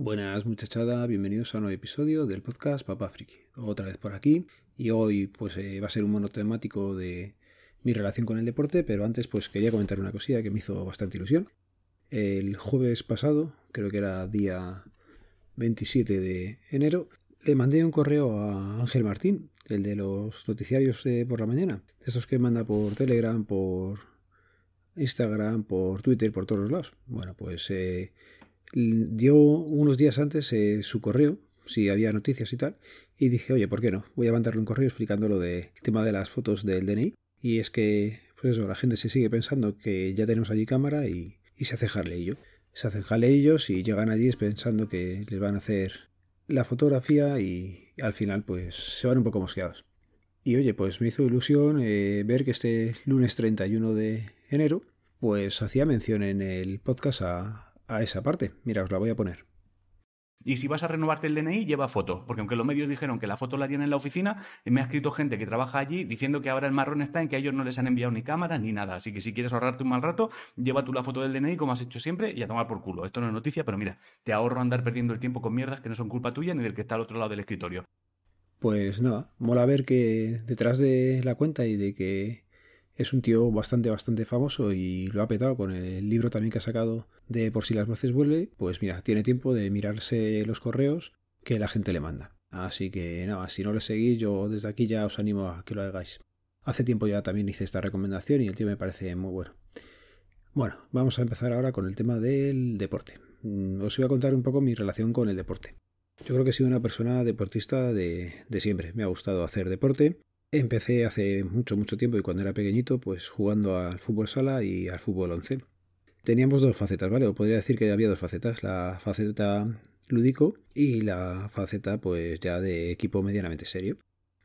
Buenas muchachada, bienvenidos a un nuevo episodio del podcast Papá Friki. Otra vez por aquí y hoy pues eh, va a ser un monotemático de mi relación con el deporte, pero antes pues quería comentar una cosilla que me hizo bastante ilusión. El jueves pasado, creo que era día 27 de enero, le mandé un correo a Ángel Martín, el de los noticiarios de por la mañana, esos que manda por Telegram, por Instagram, por Twitter, por todos los lados. Bueno, pues eh, dio unos días antes eh, su correo, si había noticias y tal, y dije, oye, ¿por qué no? Voy a mandarle un correo explicando lo del tema de las fotos del DNI. Y es que, pues eso, la gente se sigue pensando que ya tenemos allí cámara y, se hace jaleillo. Se hacen jaleillos y llegan allí pensando que les van a hacer la fotografía y al final pues se van un poco mosqueados. Y oye, pues me hizo ilusión eh, ver que este lunes 31 de enero pues hacía mención en el podcast a, a esa parte. Mira, os la voy a poner. Y si vas a renovarte el DNI, lleva foto. Porque aunque los medios dijeron que la foto la harían en la oficina, me ha escrito gente que trabaja allí diciendo que ahora el marrón está en que a ellos no les han enviado ni cámara ni nada. Así que si quieres ahorrarte un mal rato, lleva tú la foto del DNI como has hecho siempre y a tomar por culo. Esto no es noticia, pero mira, te ahorro andar perdiendo el tiempo con mierdas que no son culpa tuya ni del que está al otro lado del escritorio. Pues nada, mola ver que detrás de la cuenta y de que es un tío bastante, bastante famoso y lo ha petado con el libro también que ha sacado de Por si las voces vuelve. Pues mira, tiene tiempo de mirarse los correos que la gente le manda. Así que nada, si no le seguís, yo desde aquí ya os animo a que lo hagáis. Hace tiempo ya también hice esta recomendación y el tío me parece muy bueno. Bueno, vamos a empezar ahora con el tema del deporte. Mm, os voy a contar un poco mi relación con el deporte. Yo creo que he sido una persona deportista de, de siempre. Me ha gustado hacer deporte Empecé hace mucho, mucho tiempo y cuando era pequeñito, pues jugando al fútbol sala y al fútbol 11. Teníamos dos facetas, ¿vale? O podría decir que había dos facetas, la faceta lúdico y la faceta pues ya de equipo medianamente serio.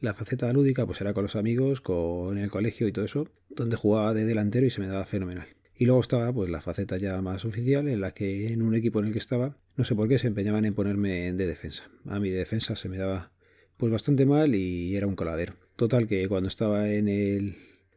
La faceta lúdica pues era con los amigos, con el colegio y todo eso, donde jugaba de delantero y se me daba fenomenal. Y luego estaba pues la faceta ya más oficial en la que en un equipo en el que estaba, no sé por qué se empeñaban en ponerme de defensa. A mi defensa se me daba pues bastante mal y era un coladero. Total que cuando estaba en,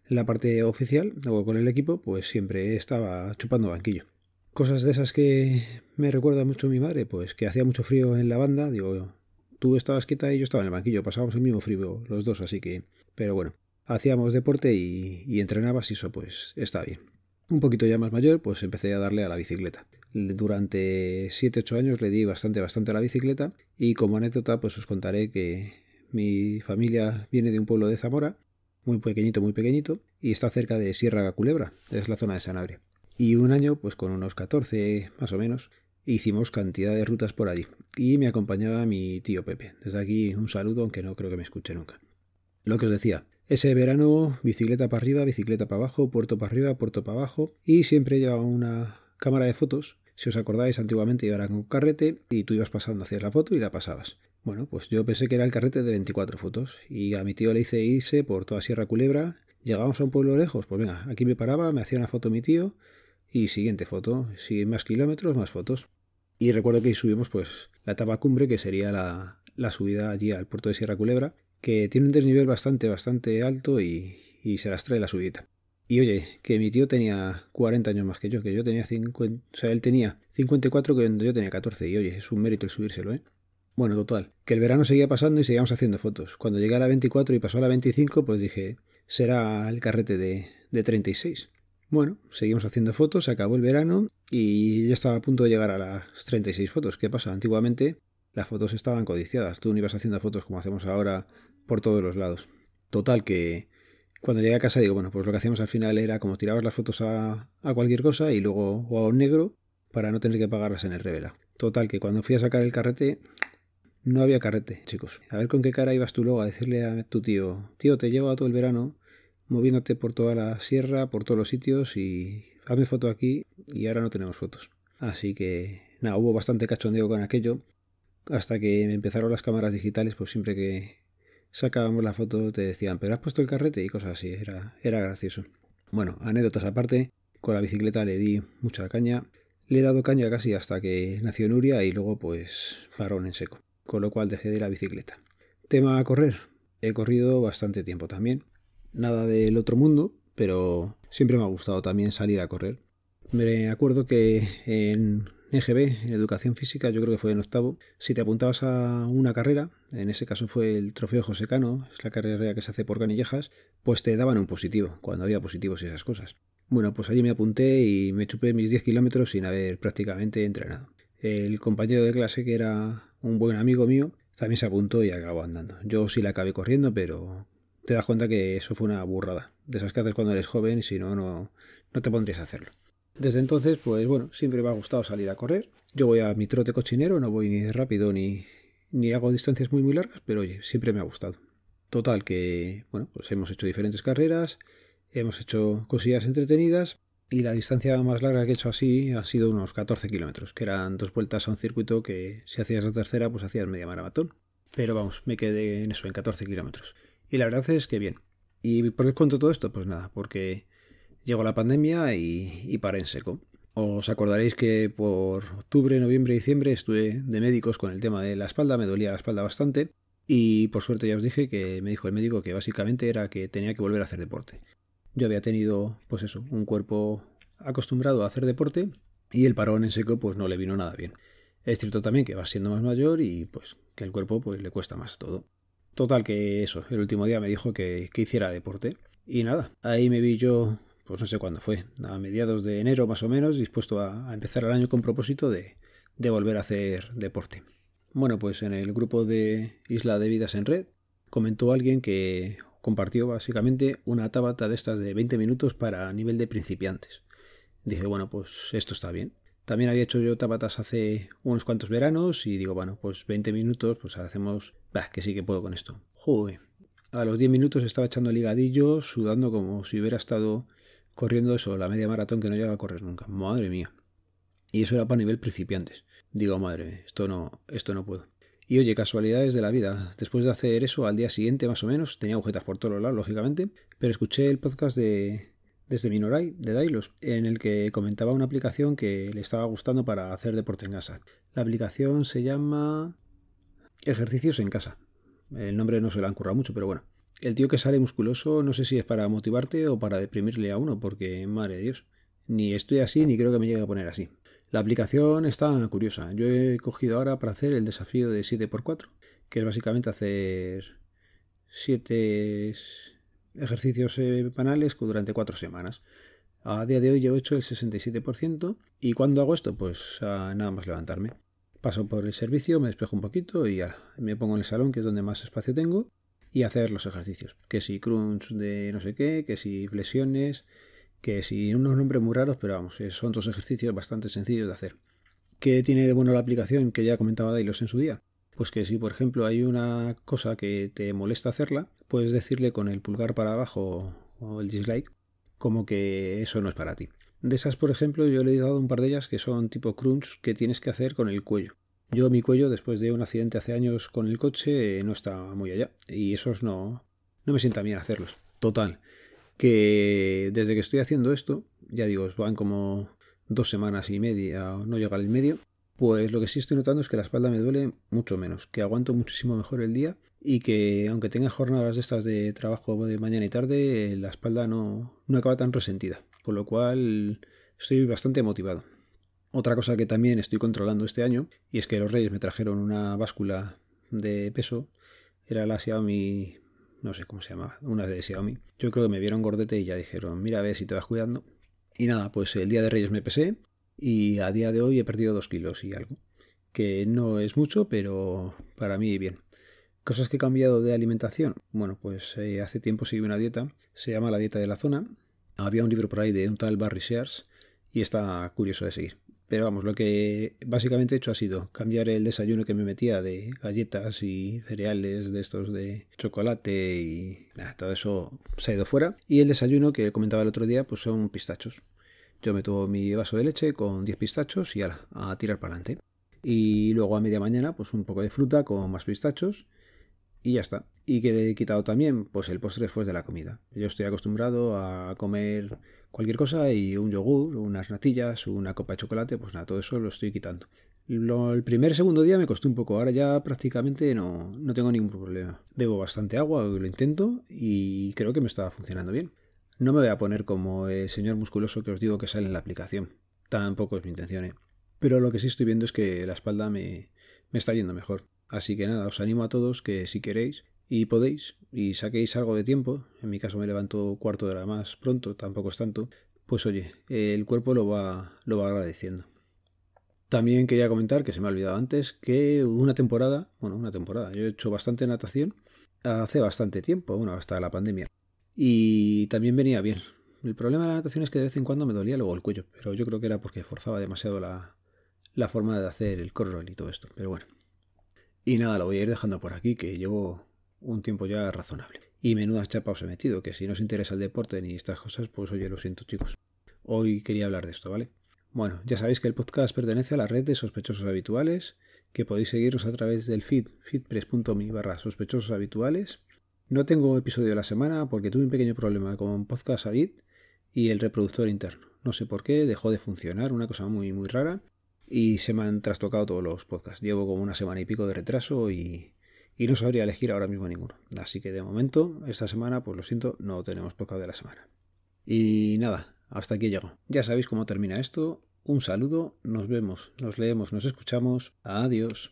la parte oficial o con el equipo, pues siempre estaba chupando banquillo. Cosas de esas que me recuerda mucho mi madre, pues que hacía mucho frío en la banda, digo, tú estabas quieta y yo estaba en el banquillo, pasábamos el mismo frío los dos, así que, pero bueno, hacíamos deporte y, y entrenabas y eso pues está bien. Un poquito ya más mayor, pues empecé a darle a la bicicleta. Durante 7-8 años le di bastante, bastante a la bicicleta y como anécdota pues os contaré que mi familia viene de un pueblo de Zamora, muy pequeñito, muy pequeñito, y está cerca de Sierra Culebra, es la zona de Sanabria. Y un año, pues con unos 14 más o menos, hicimos cantidad de rutas por allí. Y me acompañaba mi tío Pepe. Desde aquí un saludo, aunque no creo que me escuche nunca. Lo que os decía, ese verano, bicicleta para arriba, bicicleta para abajo, puerto para arriba, puerto para abajo, y siempre llevaba una cámara de fotos. Si os acordáis, antiguamente iba con carrete y tú ibas pasando, hacías la foto y la pasabas. Bueno, pues yo pensé que era el carrete de 24 fotos y a mi tío le hice irse por toda Sierra Culebra. Llegábamos a un pueblo lejos, pues venga, aquí me paraba, me hacía una foto mi tío y siguiente foto, si más kilómetros, más fotos. Y recuerdo que subimos pues la etapa cumbre, que sería la, la subida allí al puerto de Sierra Culebra, que tiene un desnivel bastante, bastante alto y, y se las trae la subida. Y oye, que mi tío tenía 40 años más que yo, que yo tenía 50, o sea, él tenía 54 que yo tenía 14 y oye, es un mérito el subírselo, ¿eh? Bueno, total, que el verano seguía pasando y seguíamos haciendo fotos. Cuando llegué a la 24 y pasó a la 25, pues dije, será el carrete de, de 36. Bueno, seguimos haciendo fotos, se acabó el verano y ya estaba a punto de llegar a las 36 fotos. ¿Qué pasa? Antiguamente las fotos estaban codiciadas. Tú no ibas haciendo fotos como hacemos ahora por todos los lados. Total, que cuando llegué a casa digo, bueno, pues lo que hacíamos al final era como tirabas las fotos a, a cualquier cosa y luego o a un negro para no tener que pagarlas en el revela. Total, que cuando fui a sacar el carrete no había carrete, chicos. A ver con qué cara ibas tú luego a decirle a tu tío, tío, te llevo a todo el verano moviéndote por toda la sierra, por todos los sitios y hazme foto aquí y ahora no tenemos fotos. Así que nada, hubo bastante cachondeo con aquello hasta que empezaron las cámaras digitales, pues siempre que sacábamos la foto te decían, pero has puesto el carrete y cosas así, era, era gracioso. Bueno, anécdotas aparte, con la bicicleta le di mucha caña, le he dado caña casi hasta que nació Nuria y luego pues parón en seco con lo cual dejé de la bicicleta. Tema a correr. He corrido bastante tiempo también. Nada del otro mundo, pero siempre me ha gustado también salir a correr. Me acuerdo que en EGB, en Educación Física, yo creo que fue en octavo, si te apuntabas a una carrera, en ese caso fue el Trofeo José Cano, es la carrera que se hace por canillejas, pues te daban un positivo, cuando había positivos y esas cosas. Bueno, pues allí me apunté y me chupé mis 10 kilómetros sin haber prácticamente entrenado. El compañero de clase, que era un buen amigo mío, también se apuntó y acabó andando. Yo sí la acabé corriendo, pero te das cuenta que eso fue una burrada. De esas que haces cuando eres joven si no, no, no te pondrías a hacerlo. Desde entonces, pues bueno, siempre me ha gustado salir a correr. Yo voy a mi trote cochinero, no voy ni rápido ni, ni hago distancias muy muy largas, pero oye, siempre me ha gustado. Total que, bueno, pues hemos hecho diferentes carreras, hemos hecho cosillas entretenidas y la distancia más larga que he hecho así ha sido unos 14 kilómetros, que eran dos vueltas a un circuito que si hacías la tercera, pues hacías media maratón. Pero vamos, me quedé en eso, en 14 kilómetros. Y la verdad es que bien. ¿Y por qué cuento todo esto? Pues nada, porque Llegó la pandemia y, paré en seco. Os acordaréis que por octubre, noviembre y diciembre estuve de médicos con el tema de la espalda, me dolía la espalda bastante y por suerte ya os dije que me dijo el médico que básicamente era que tenía que volver a hacer deporte. Yo había tenido, pues eso, un cuerpo acostumbrado a hacer deporte y el parón en seco pues no le vino nada bien. Es cierto también que va siendo más mayor y pues que el cuerpo pues le cuesta más todo. Total que eso, el último día me dijo que, que hiciera deporte. Y nada, ahí me vi yo pues no sé cuándo fue, a mediados de enero más o menos, dispuesto a, empezar el año con propósito de, volver a hacer deporte. Bueno, pues en el grupo de Isla de Vidas en Red comentó alguien que compartió básicamente una tabata de estas de 20 minutos para nivel de principiantes. Dije, bueno, pues esto está bien. También había hecho yo tabatas hace unos cuantos veranos y digo, bueno, pues 20 minutos, pues hacemos... Bah, que sí que puedo con esto. Joder. A los 10 minutos estaba echando ligadillo, sudando como si hubiera estado corriendo eso, la media maratón que no llega a correr nunca. Madre mía. Y eso era para nivel principiantes. Digo, madre, esto no, esto no puedo. Y oye, casualidades de la vida. Después de hacer eso, al día siguiente más o menos, tenía agujetas por todos lados, lógicamente, pero escuché el podcast de desde Minoray, de Dailos, en el que comentaba una aplicación que le estaba gustando para hacer deporte en casa. La aplicación se llama Ejercicios en casa. El nombre no se le han currado mucho, pero bueno el tío que sale musculoso no sé si es para motivarte o para deprimirle a uno, porque madre de Dios, ni estoy así ni creo que me llegue a poner así. La aplicación está curiosa. Yo he cogido ahora para hacer el desafío de 7x4, que es básicamente hacer 7 ejercicios banales durante 4 semanas. A día de hoy yo he hecho el 67% y cuando hago esto, pues nada más levantarme. Paso por el servicio, me despejo un poquito y ya me pongo en el salón, que es donde más espacio tengo, y hacer los ejercicios. Que si crunch de no sé qué, que si flexiones, que si unos nombres muy raros, pero vamos, son dos ejercicios bastante sencillos de hacer. ¿Qué tiene de bueno la aplicación que ya comentaba Dailos en su día? Pues que si por ejemplo hay una cosa que te molesta hacerla, puedes decirle con el pulgar para abajo o el dislike como que eso no es para ti. De esas, por ejemplo, yo le he dado un par de ellas que son tipo crunch que tienes que hacer con el cuello. Yo mi cuello, después de un accidente hace años con el coche, no está muy allá. Y esos no, no me sienta bien hacerlos. Total. Que desde que estoy haciendo esto, ya digo, van como dos semanas y media, no llega al medio, pues lo que sí estoy notando es que la espalda me duele mucho menos, que aguanto muchísimo mejor el día y que aunque tenga jornadas de estas de trabajo de mañana y tarde, la espalda no, no acaba tan resentida. Por lo cual estoy bastante motivado. Otra cosa que también estoy controlando este año, y es que los Reyes me trajeron una báscula de peso, era la Xiaomi, no sé cómo se llama, una de Xiaomi. Yo creo que me vieron gordete y ya dijeron, mira a ver si te vas cuidando. Y nada, pues el día de Reyes me pesé y a día de hoy he perdido dos kilos y algo. Que no es mucho, pero para mí bien. Cosas que he cambiado de alimentación. Bueno, pues eh, hace tiempo seguí una dieta, se llama la dieta de la zona. Había un libro por ahí de un tal Barry Shears y está curioso de seguir. Pero vamos, lo que básicamente he hecho ha sido cambiar el desayuno que me metía de galletas y cereales de estos de chocolate y todo eso se ha ido fuera. Y el desayuno que comentaba el otro día, pues son pistachos. Yo meto mi vaso de leche con 10 pistachos y ala, a tirar para adelante. Y luego a media mañana, pues un poco de fruta con más pistachos y ya está. Y que he quitado también, pues el postre después de la comida. Yo estoy acostumbrado a comer cualquier cosa y un yogur, unas natillas, una copa de chocolate, pues nada, todo eso lo estoy quitando. el primer segundo día me costó un poco, ahora ya prácticamente no, no tengo ningún problema. Bebo bastante agua, lo intento y creo que me está funcionando bien. No me voy a poner como el señor musculoso que os digo que sale en la aplicación. Tampoco es mi intención, ¿eh? Pero lo que sí estoy viendo es que la espalda me, me está yendo mejor. Así que nada, os animo a todos que si queréis y podéis y saquéis algo de tiempo, en mi caso me levanto cuarto de hora más pronto, tampoco es tanto, pues oye, el cuerpo lo va, lo va agradeciendo. También quería comentar, que se me ha olvidado antes, que una temporada, bueno, una temporada, yo he hecho bastante natación hace bastante tiempo, bueno, hasta la pandemia. Y también venía bien. El problema de la natación es que de vez en cuando me dolía luego el cuello, pero yo creo que era porque forzaba demasiado la, la forma de hacer el crawl y todo esto. Pero bueno. Y nada, lo voy a ir dejando por aquí, que llevo un tiempo ya razonable. Y menudas chapas os he metido, que si no os interesa el deporte ni estas cosas, pues oye, lo siento chicos. Hoy quería hablar de esto, ¿vale? Bueno, ya sabéis que el podcast pertenece a la red de sospechosos habituales, que podéis seguirnos a través del feed, feedpress.me barra sospechosos habituales. No tengo episodio de la semana porque tuve un pequeño problema con Podcast Adit y el reproductor interno. No sé por qué, dejó de funcionar, una cosa muy muy rara, y se me han trastocado todos los podcasts. Llevo como una semana y pico de retraso y, y no sabría elegir ahora mismo ninguno. Así que de momento, esta semana, pues lo siento, no tenemos podcast de la semana. Y nada, hasta aquí llego. Ya sabéis cómo termina esto. Un saludo, nos vemos, nos leemos, nos escuchamos. Adiós.